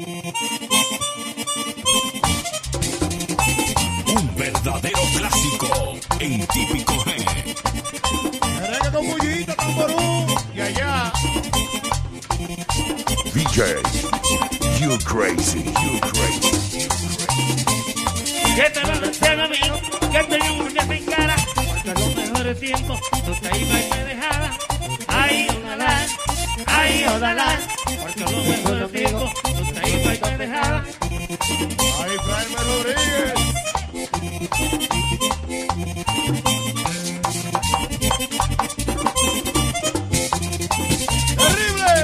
Un verdadero clásico en típico G. Merengue con bullita, tamború. Y allá. VJ, you crazy, you crazy. Que te lo decía mi amigo, que tenía un que sin cara. Porque los mejores tiempos, tú te ibas y me dejabas. Ay, ojalá, ay, ojalá. Porque los mejores tiempos, tú te ibas y me dejabas. Ay, Fraime Rodríguez. ¡Terrible!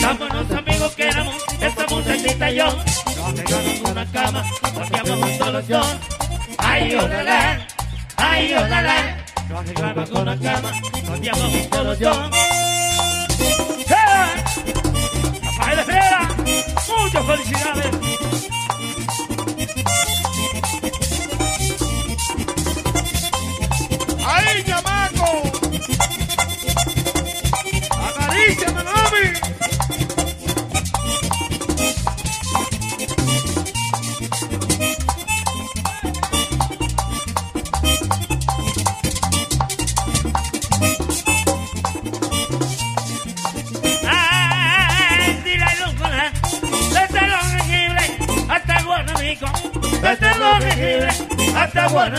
Tan buenos amigos que éramos, esta muchachita y yo. Nos arreglamos una cama, dormíamos juntos los dos. Ay, ojalá, ay, ojalá. Nos arreglamos una cama, dormíamos juntos los dos. das originais.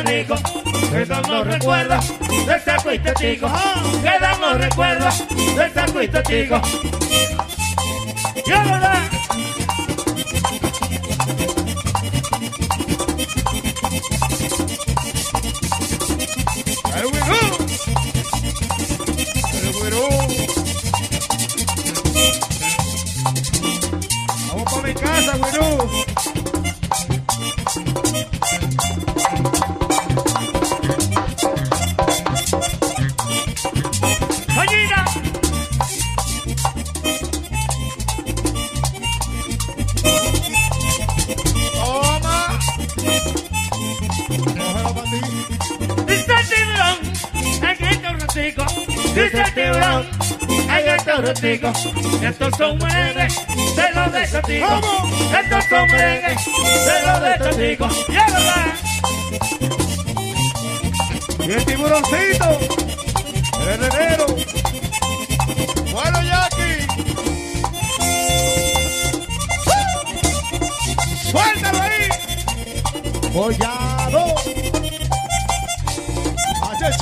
Quedan los recuerdos del sacuito chico. Quedan los recuerdos del sacuito chico. Y ahora, son merengues de los de Chatico. Estos son merengues de los de Chatico. Y el tiburoncito. El heredero. Bueno, Jackie. ¡Suéltalo ahí! ¡Collado! Ese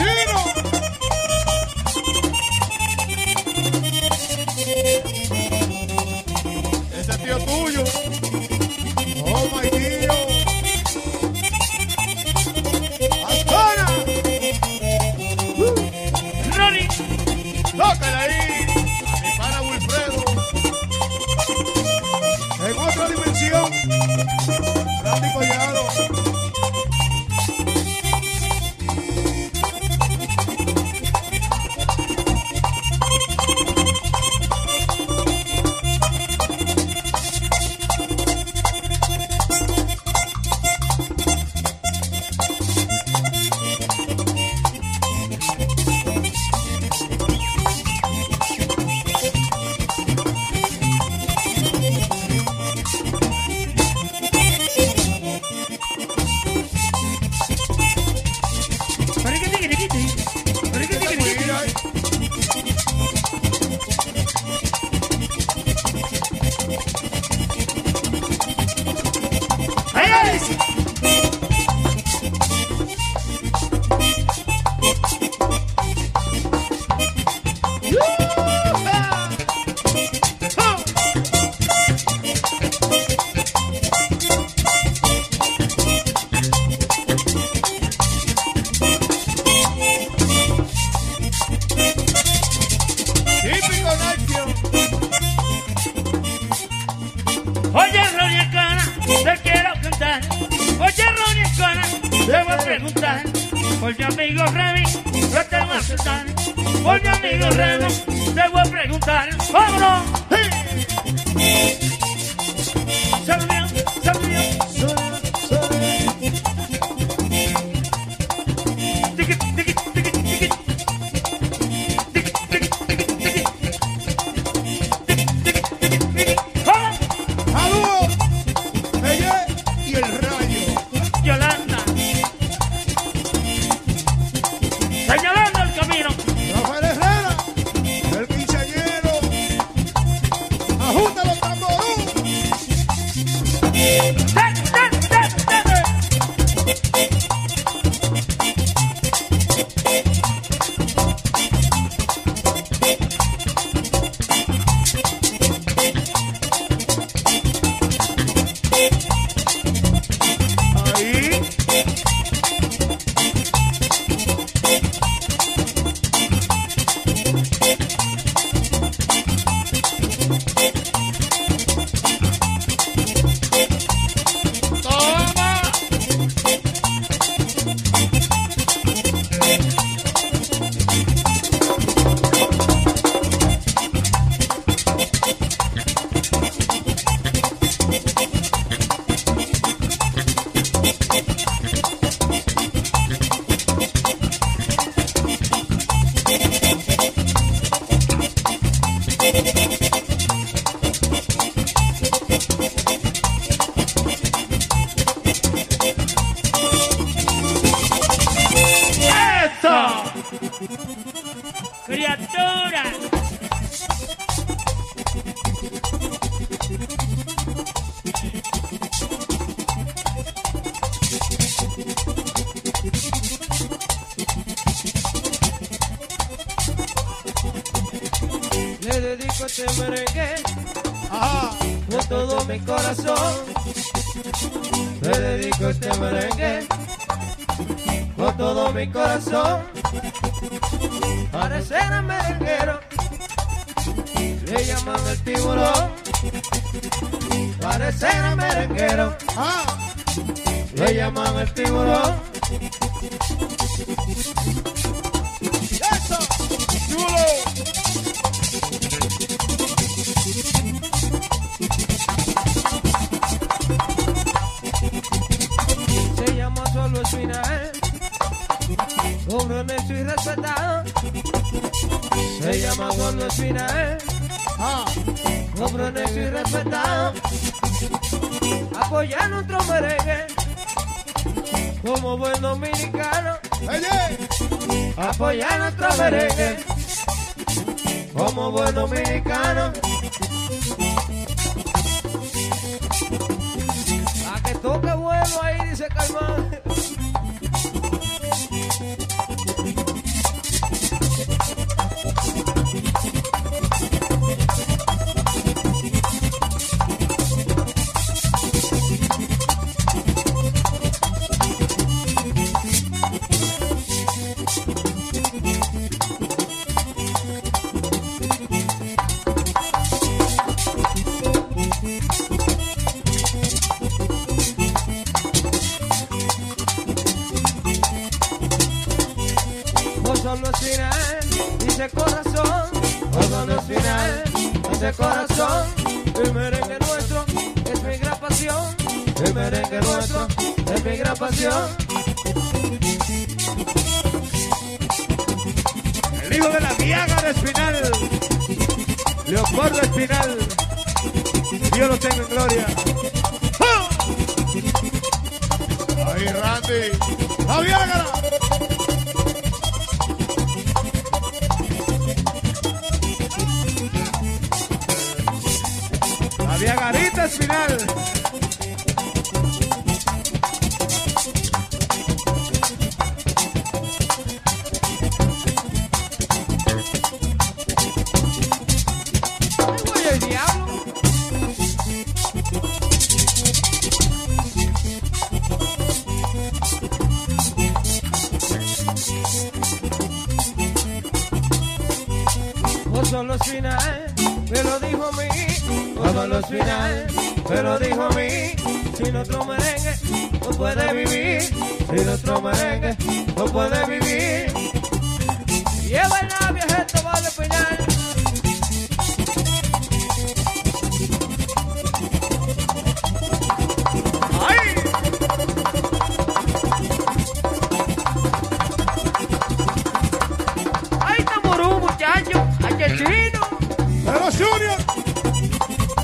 llama Gordo Espina, eh. Ah. Compromiso y respetado. Apoyar nuestro merengue. Como buen dominicano. Apoyar nuestro merengue. Como buen dominicano. A que toque bueno ahí, dice Calmado.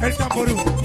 El tamború.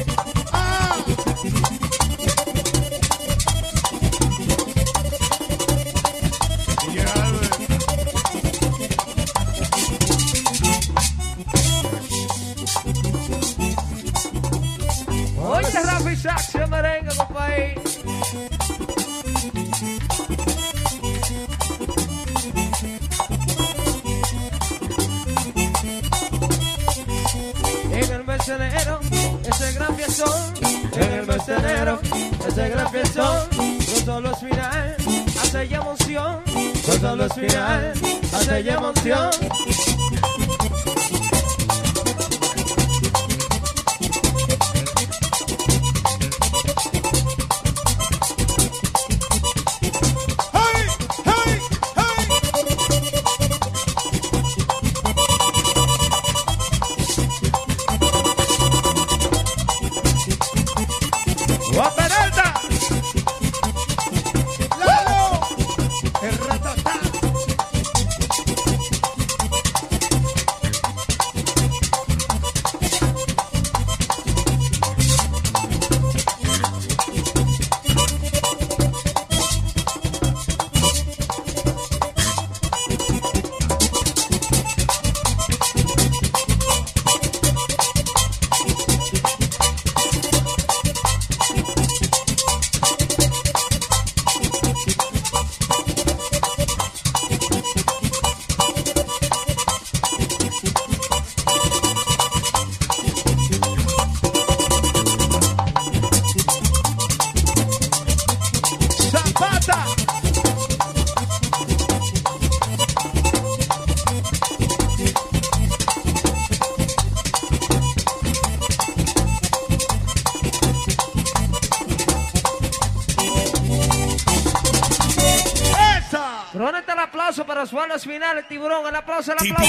Aplauso.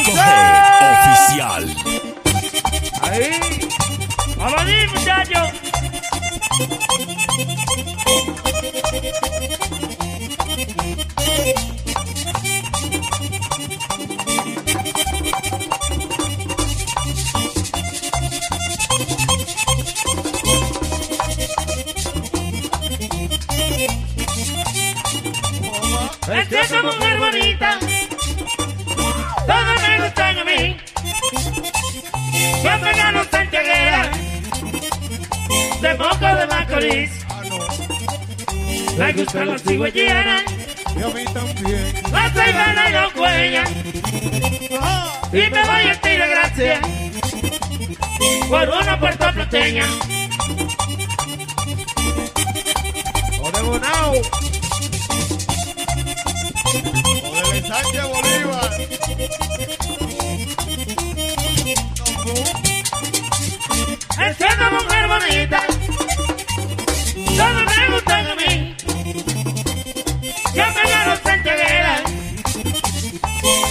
Me gustan los cigüeñeras, Y a mí también. y los cuellas. Y me voy a tiro gracias por una puertorriqueña. O de Bonao. O Bolívar. Una mujer bonita,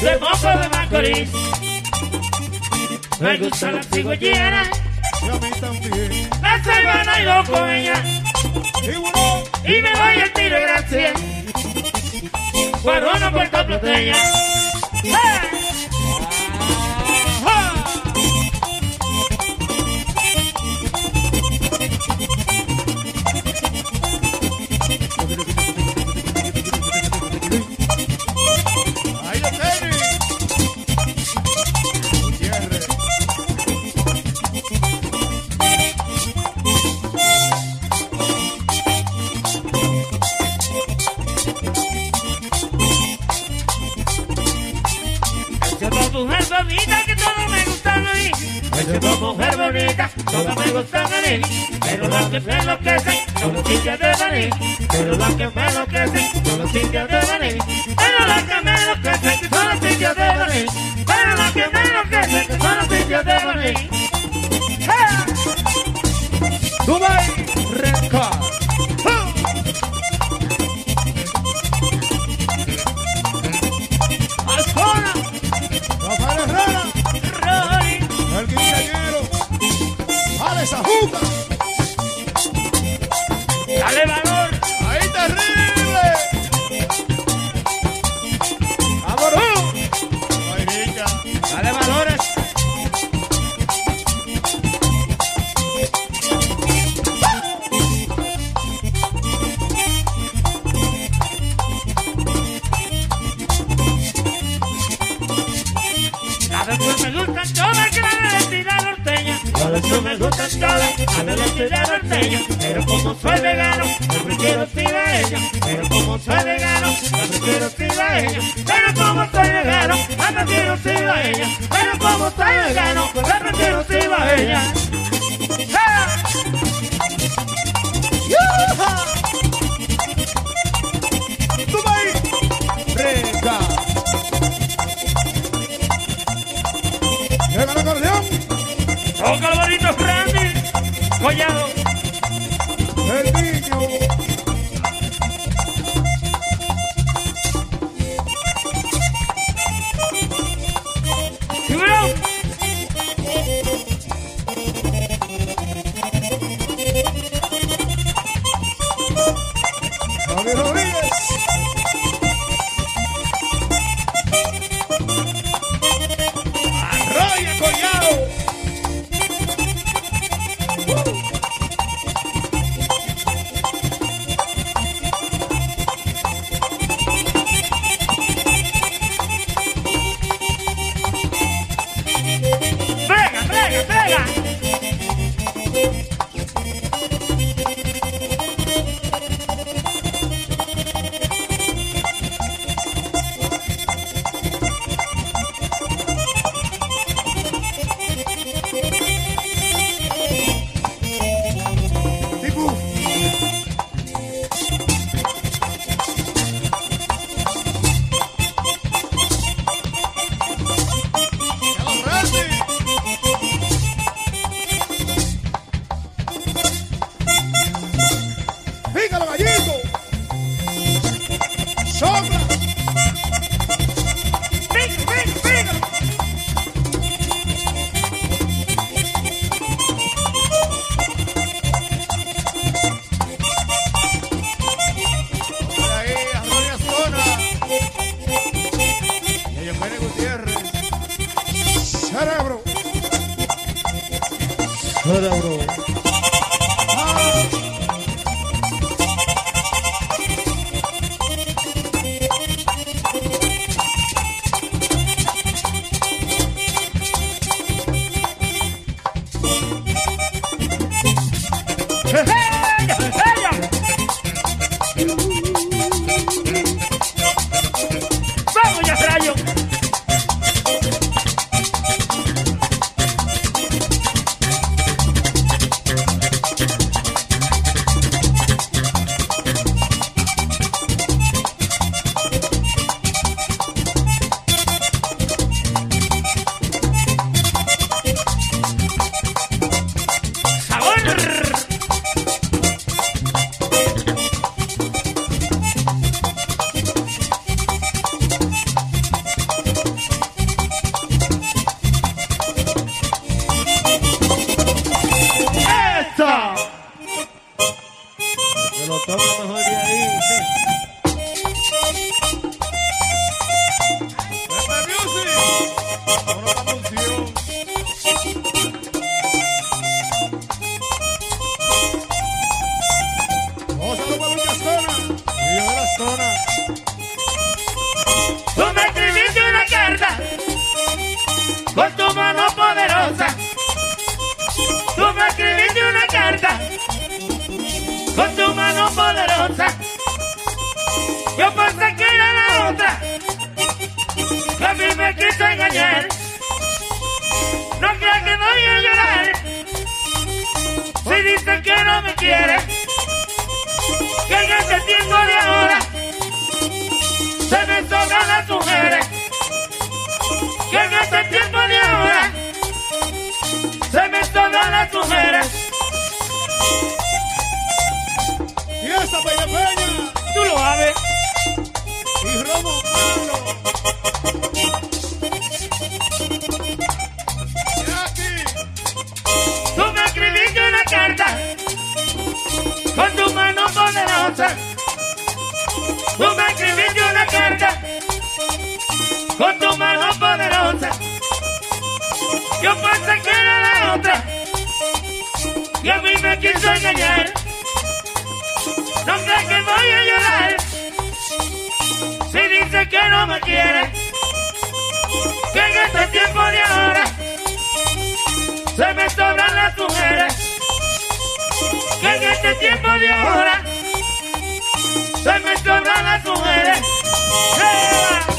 de moco de Macorís. Me gusta la cigüeñera, Y a mí también. la ceibana y los cuellas. ¡Tiburón! Y me voy al tiro gracias por una puertorriqueña. Que me enloquece, son los sitios de maní. Pero la que me enloquece, son los sitios de maní. Pero la que me enloquece, que son los sitios de maní. Pero la que me enloquece, que son los sitios de maní. ಅವರು Tú me escribiste una carta con tu mano poderosa. Yo pensé que era la otra y a mí me quiso engañar. No crees que voy a llorar si dice que no me quiere. Que en este tiempo de ahora se me sobran las mujeres. Que en este tiempo de ahora se me sobran las mujeres. ¡Eh!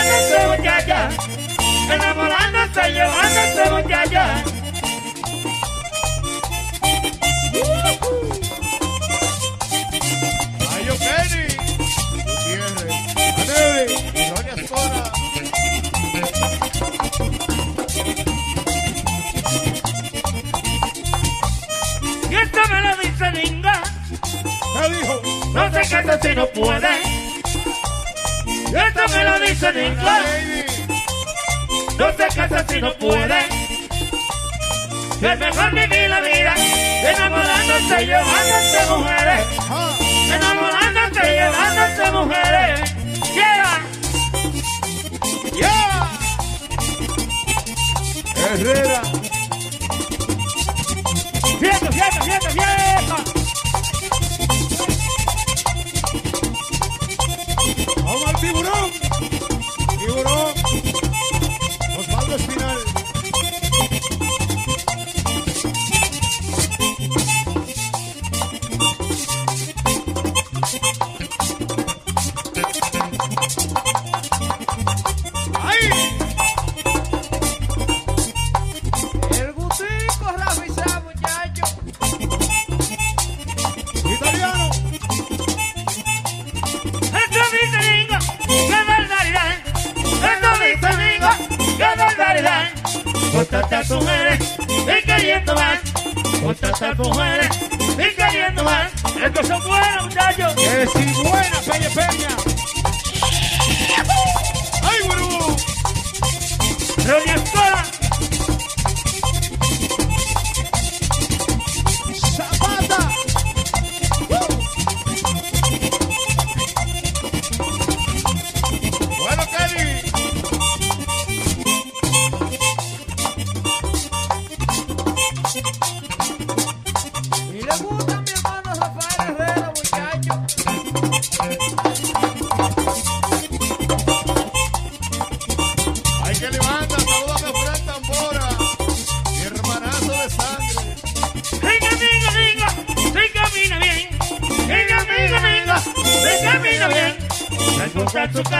llevándose muchacha, enamorándose, llevándose muchacha. Ayo Kenny, Y esto me lo dice Linga. ¿Qué dijo? No se casa si no puede. Esto me lo dicen en inglés. No se casa si no puede. Es mejor vivir la vida enamorándose y llevándose mujeres. Enamorándose y llevándose mujeres. Yeah. Yeah. Herrera. Fierro, fierro.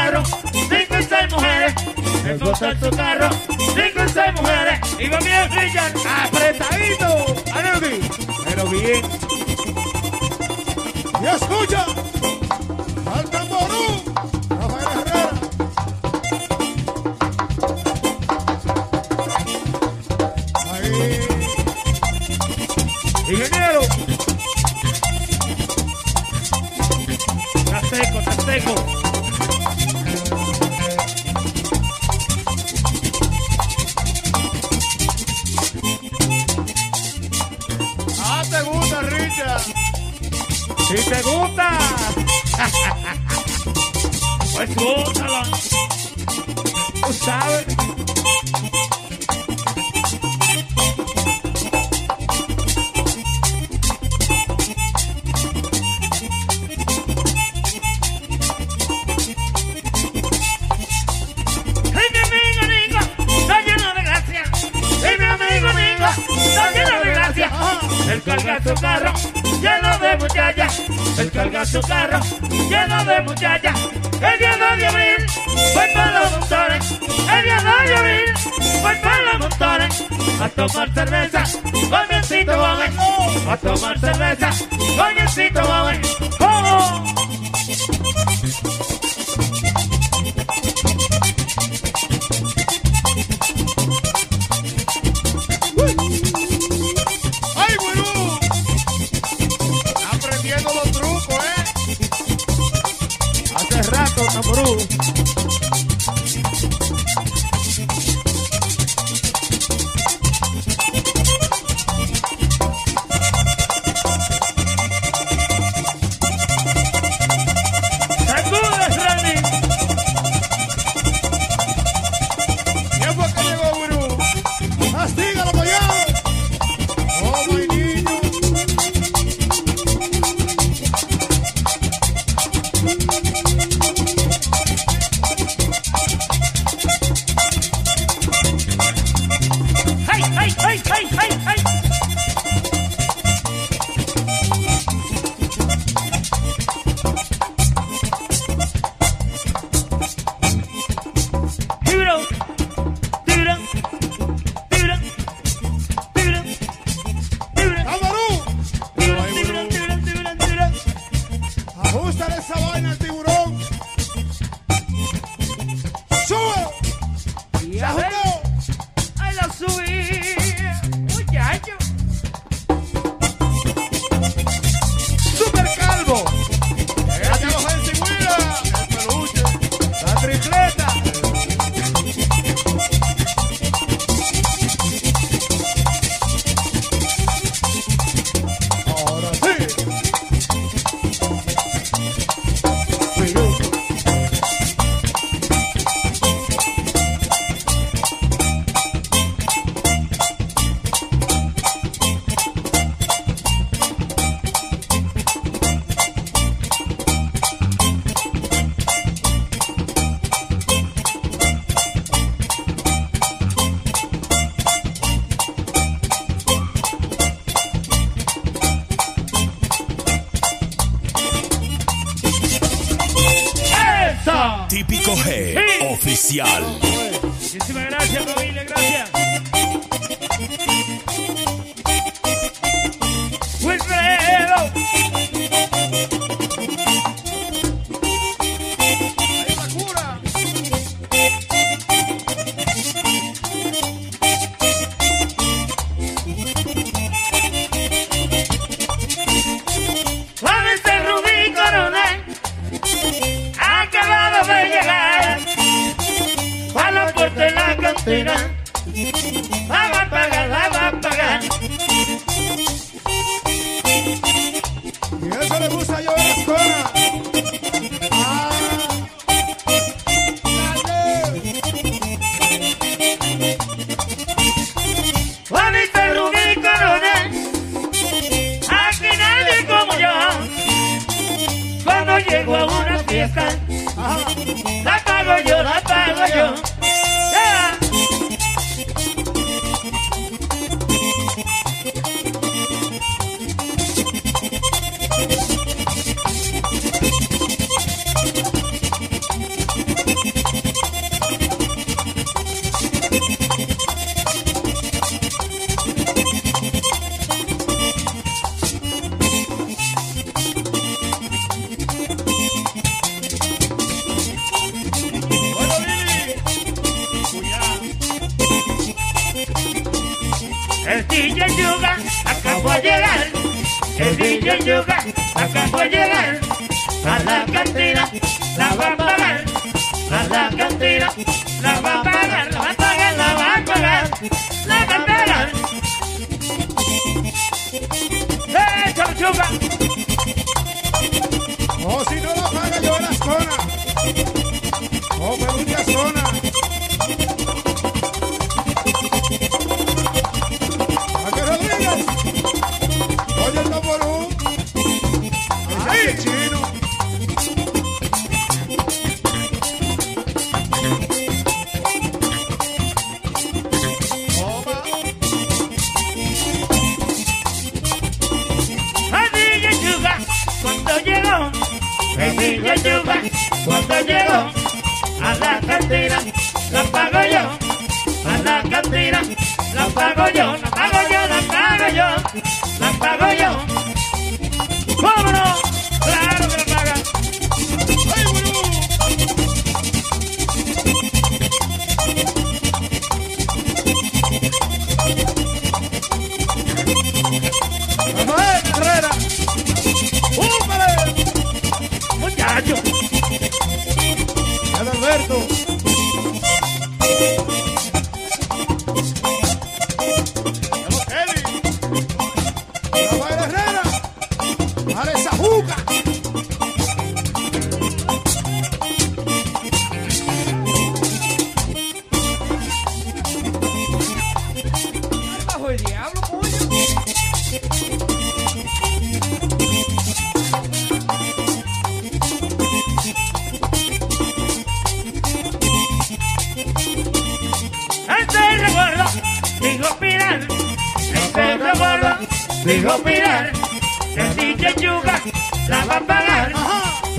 carro, cinco y seis mujeres. Esposa en su carro, cinco y seis mujeres. Y va bien Richard, apretadito. Anubi, pero bien. Y escucha, al tamború, Rafael Herrera. Ahí. Ingeniero.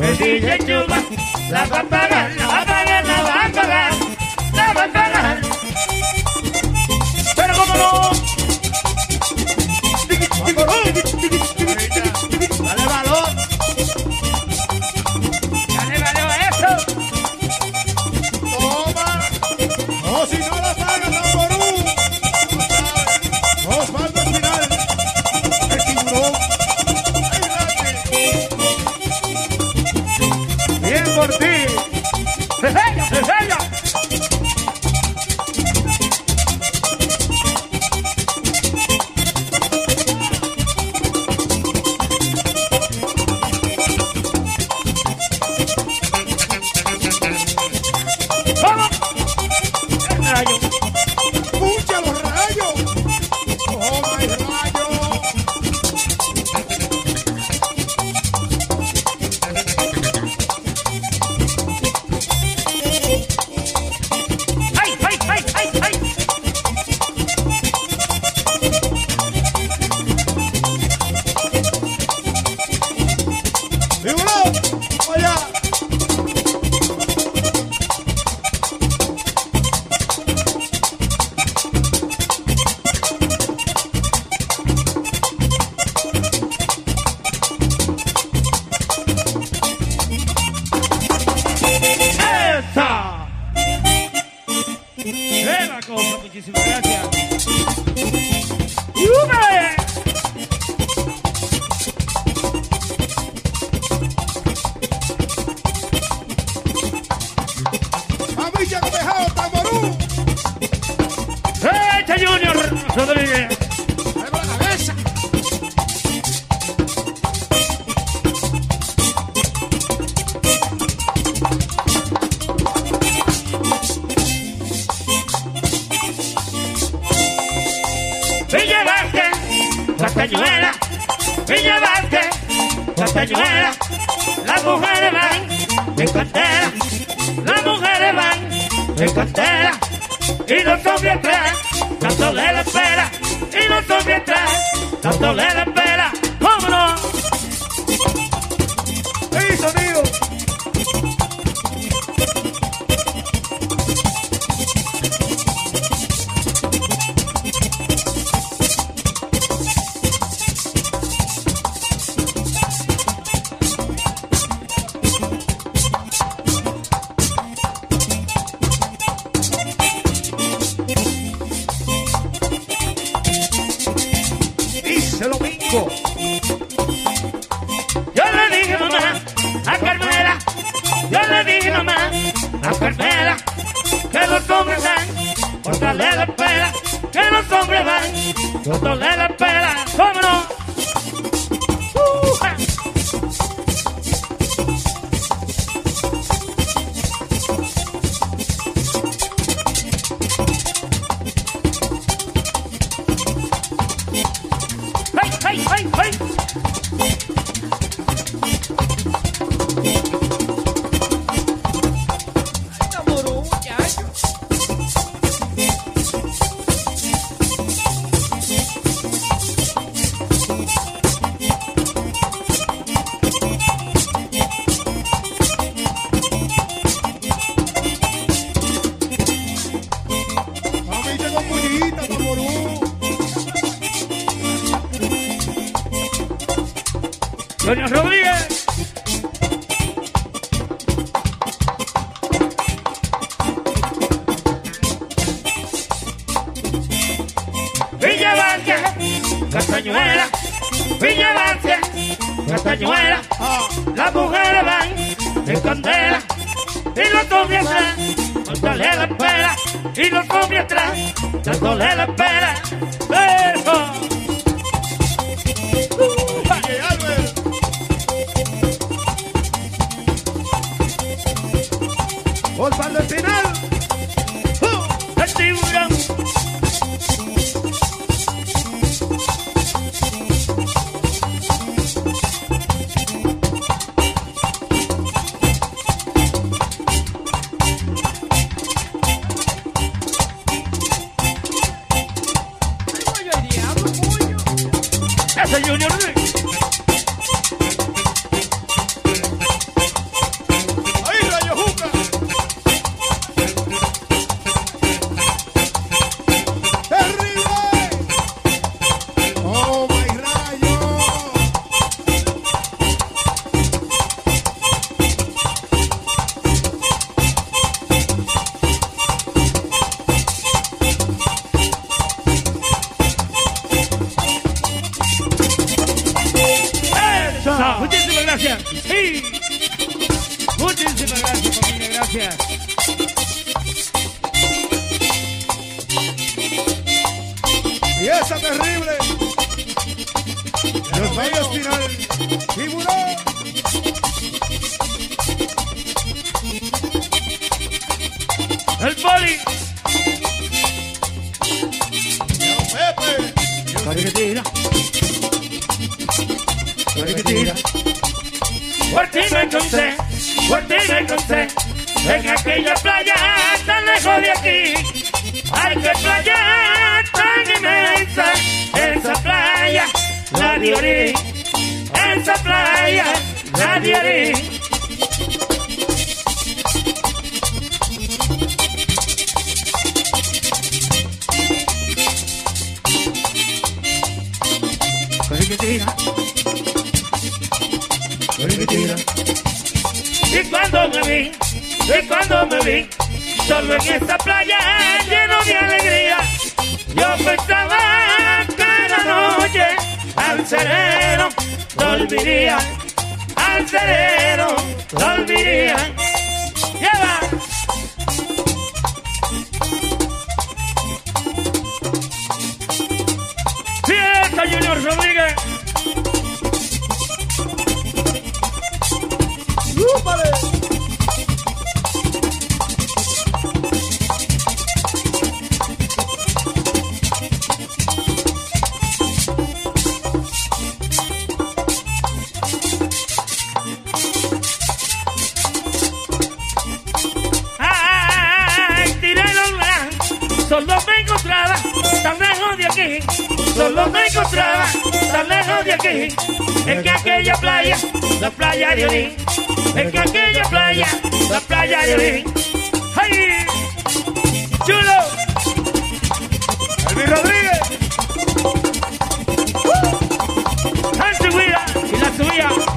El DJ Yuga la va Junior Rick. otra tan lejos de aquí. Es que aquella playa, la playa de Orín. Es que aquella playa, la playa de Orín. ¡Ay! ¡Chulo! ¡Elvis Rodríguez! ¡Uh! ¡Hans y la subida!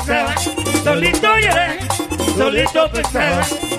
pensaba, solito lloré, solito pensaba.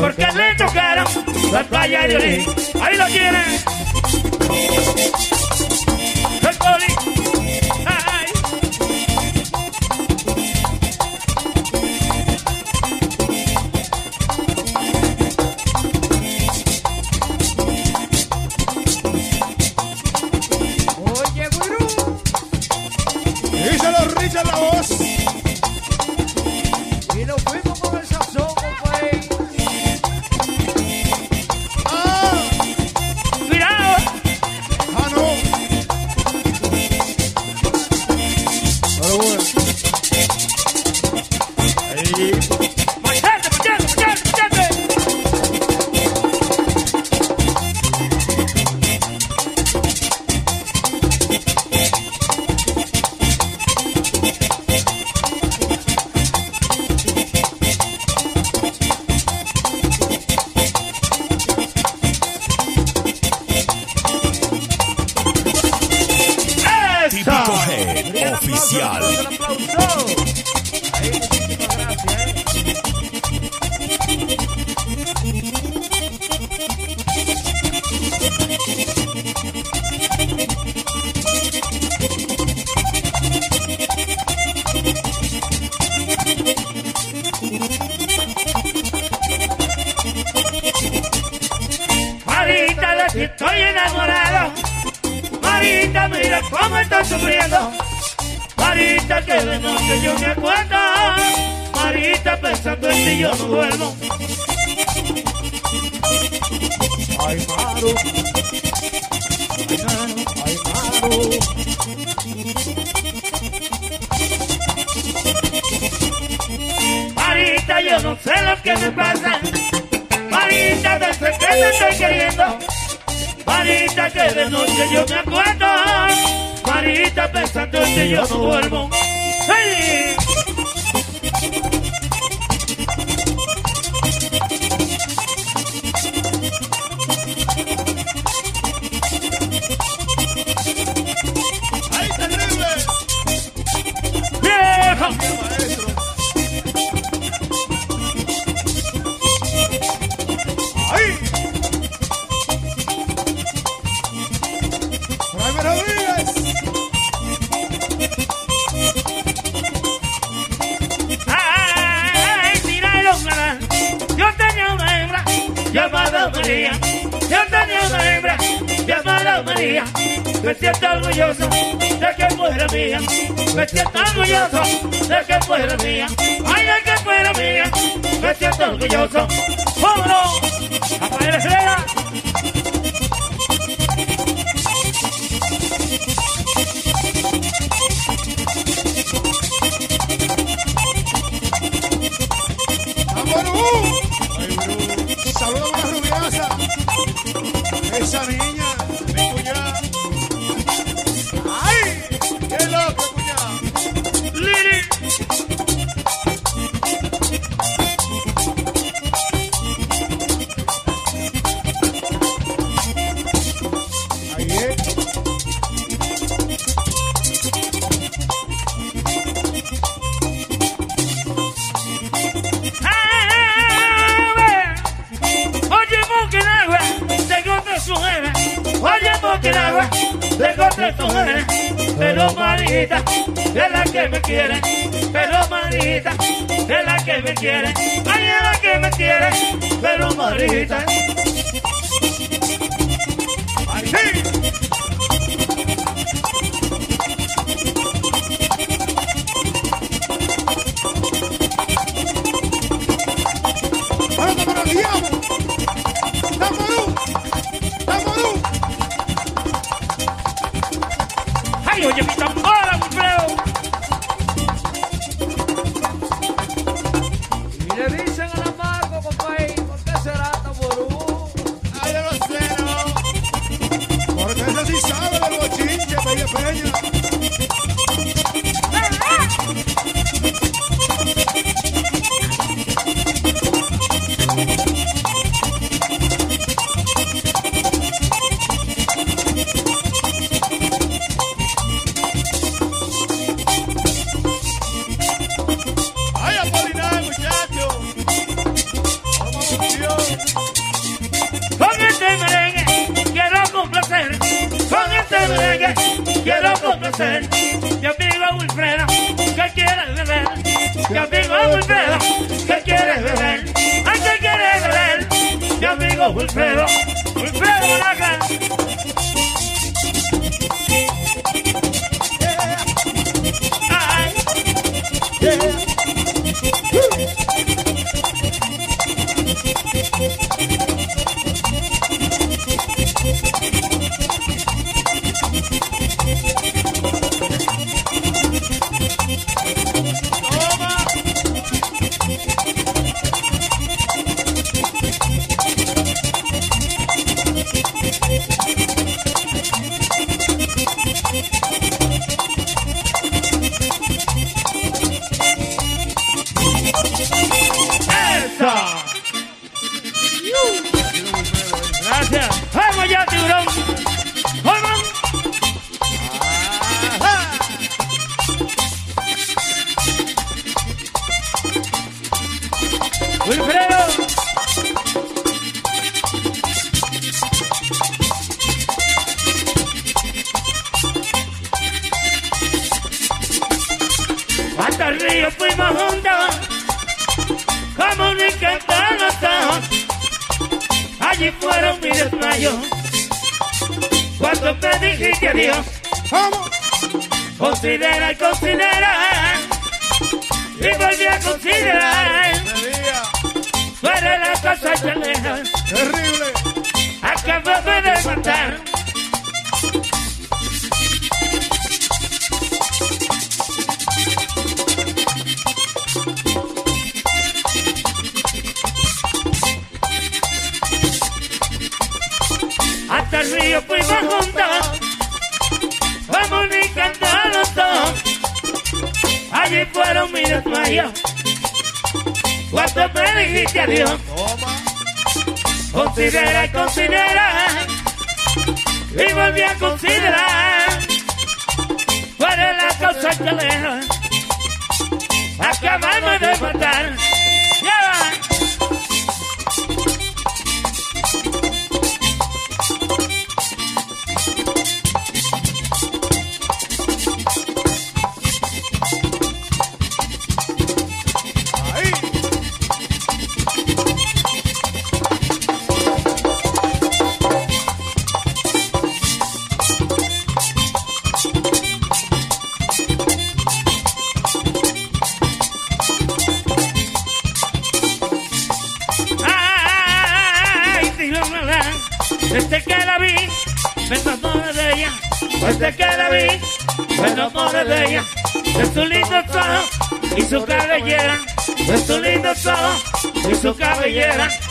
Porque le tocaron la playa de Yolín. Ahí lo tienen. que yo no ¡Hey! 唱个腰唱。Kenya. fueron mi desmayo. Cuando me dijiste adiós, considera y considera, y volví a considerar cuál es la cosa que deja acabarme de matar. yeah.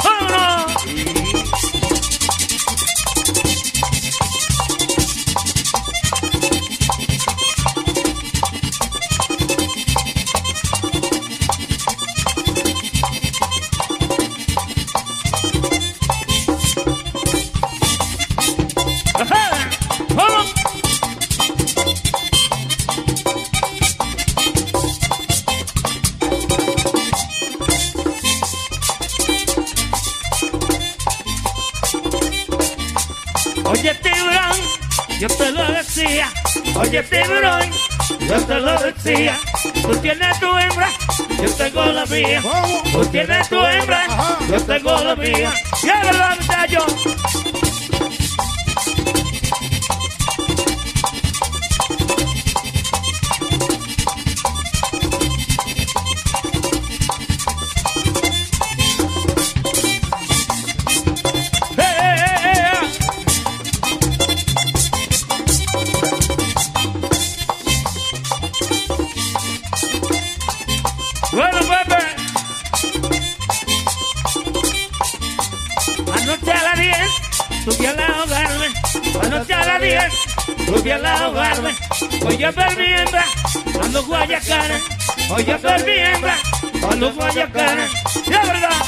Anoche a las 10, volví a la hogarme. Hoy ya perdí hembra, ando guayacana. Hoy ya perdí hembra, ando guayacana. ¡La verdad!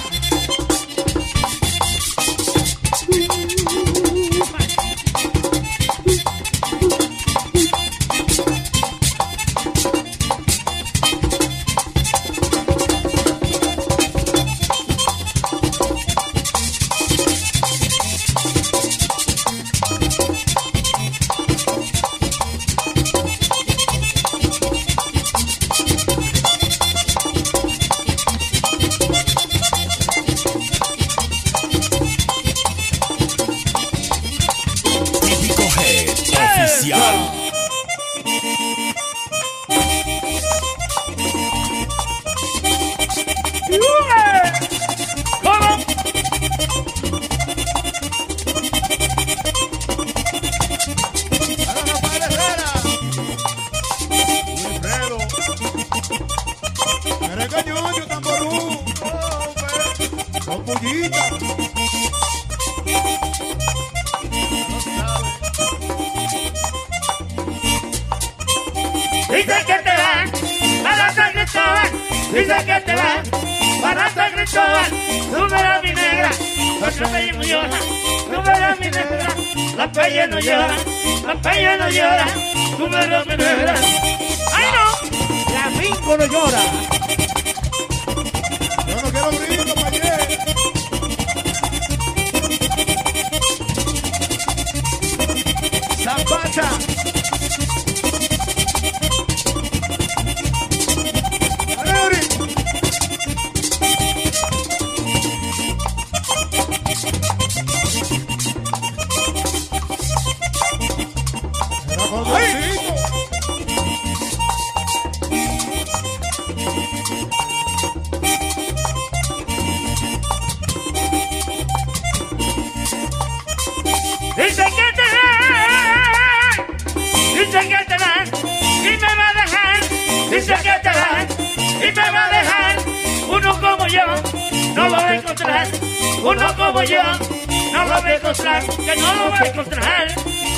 que no lo va a encontrar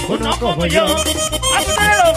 uno como yo. a ¡Hasta luego!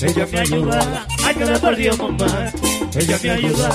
Ella me ayuda, ay, que me perdió mamá. Ella me ayuda.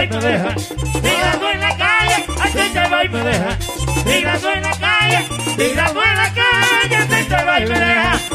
va y me deja. Tirando en la calle, así te va y me deja. Tirando en la calle, tirando en la calle, así te va y me deja.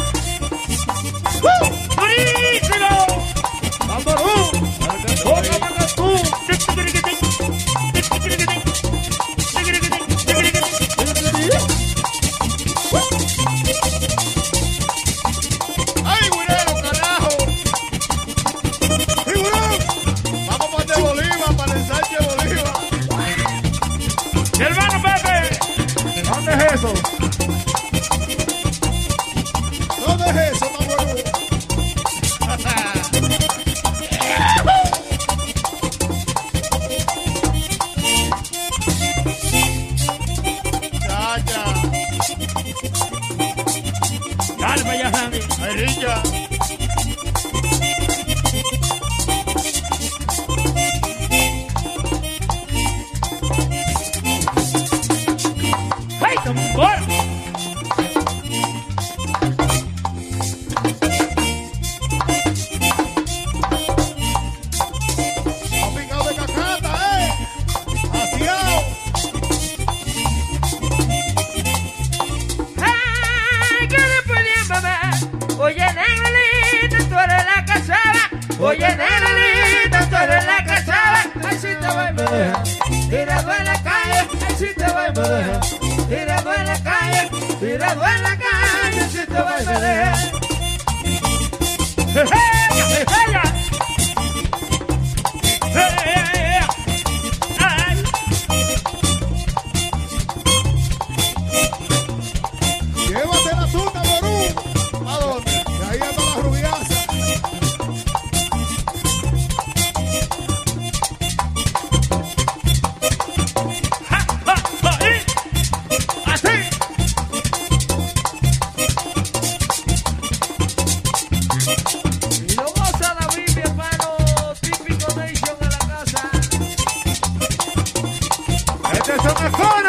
to my phone.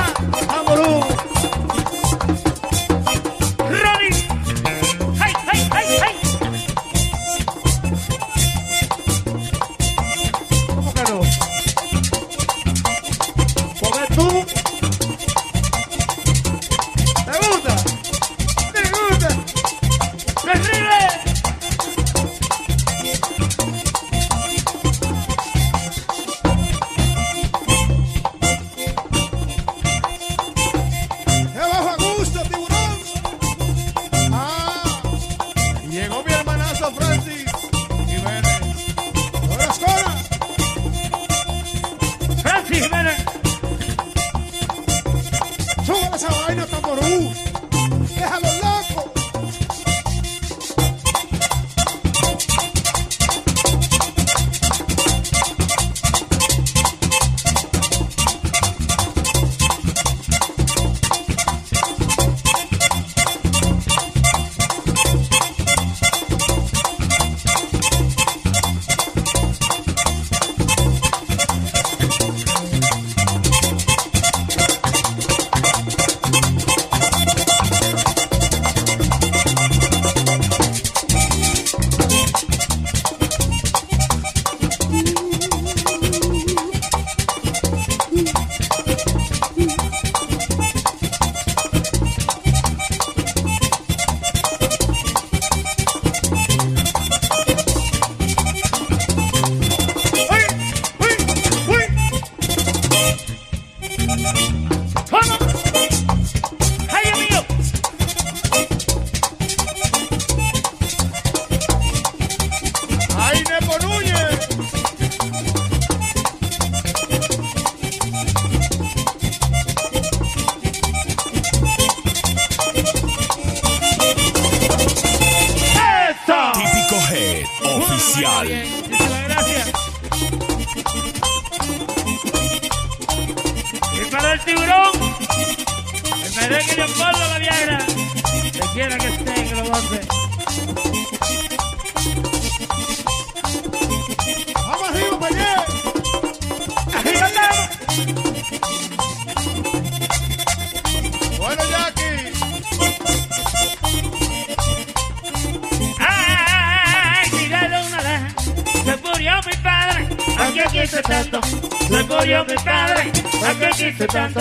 Gloria a mi padre, a que quise tanto,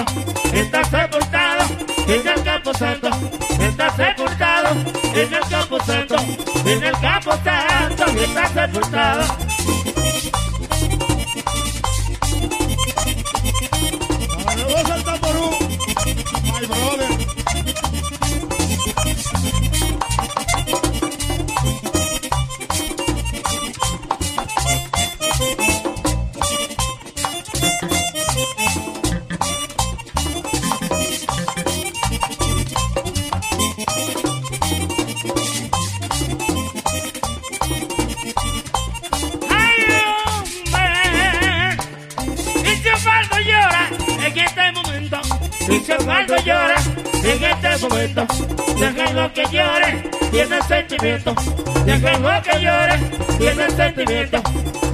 está sepultado en el campo santo, está sepultado en el campo santo, en el campo santo, está sepultado.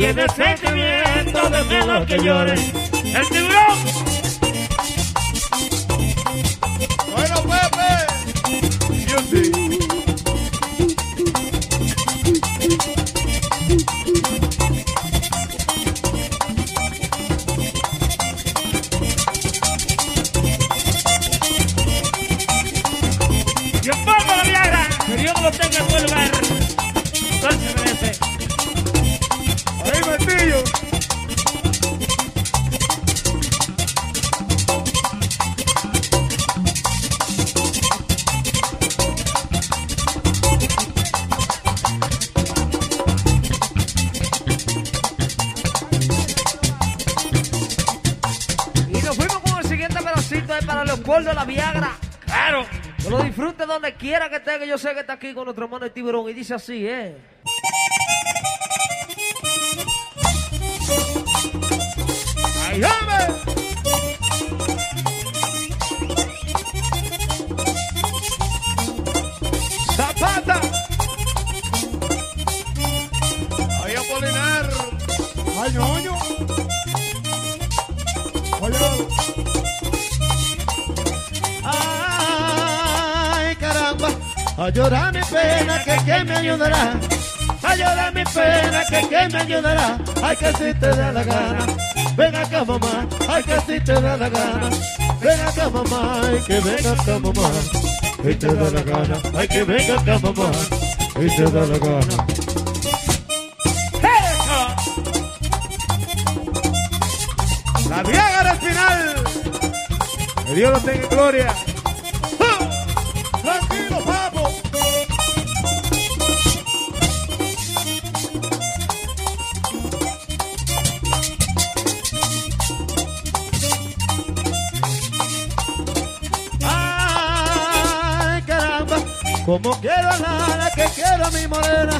tiene sentimiento de menos que llore. Nuestro hermano el tiburón. Y dice así, ¿eh? ¡Ay, hombre! ¡Zapata! ¡Ay, Apolinar! ¡Ay, ñoño! ¡Oye! A llorar mi pena, que quién me ayudará. A llorar mi pena, que quién me ayudará. Ay, que si te da la gana. Ven acá, mamá, ay, que si te da la gana. Ven acá, mamá, ay, que venga acá, mamá. Y te da la gana, ay, que venga acá, mamá. Y te da la gana. ¡La Viagra al final! ¡Que Dios lo tenga en gloria! Mi morena.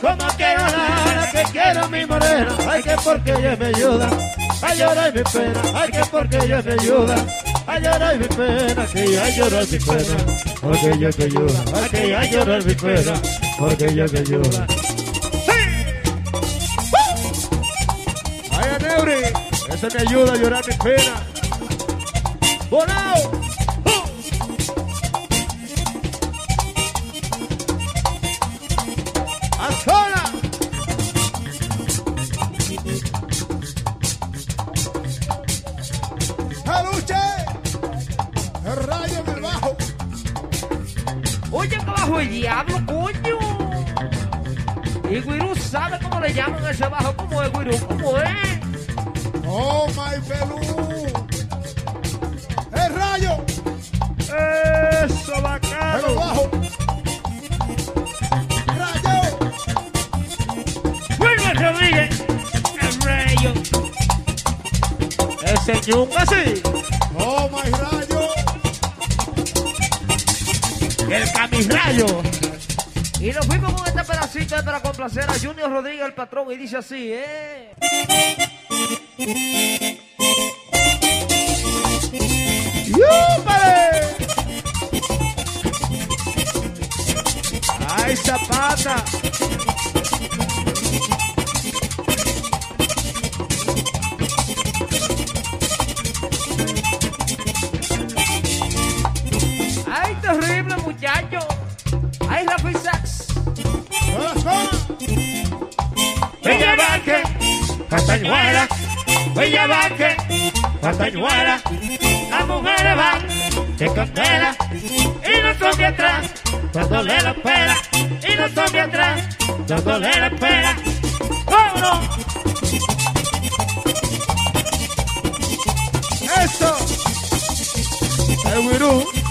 Como quiero nada, que quiero mi morena. Ay, que porque ella me ayuda a llorar mi pena. Ay, que porque ella me ayuda a llorar mi pena. Que ella llora mi pena, porque ella te ayuda. Ay, que ella llora mi pena, porque ella te ayuda. ¡Ay, Aneuri! Eso me ayuda a llorar mi pena. ¡Volao! Complacer a Junior Rodríguez, el patrón. Y dice así, ¿eh? Castañuela. Las mujeres van de candela. Y no son de atrás. Dándole la pera. Y no son de atrás. Dándole la pera. ¡Vámonos! ¡Eso! ¡El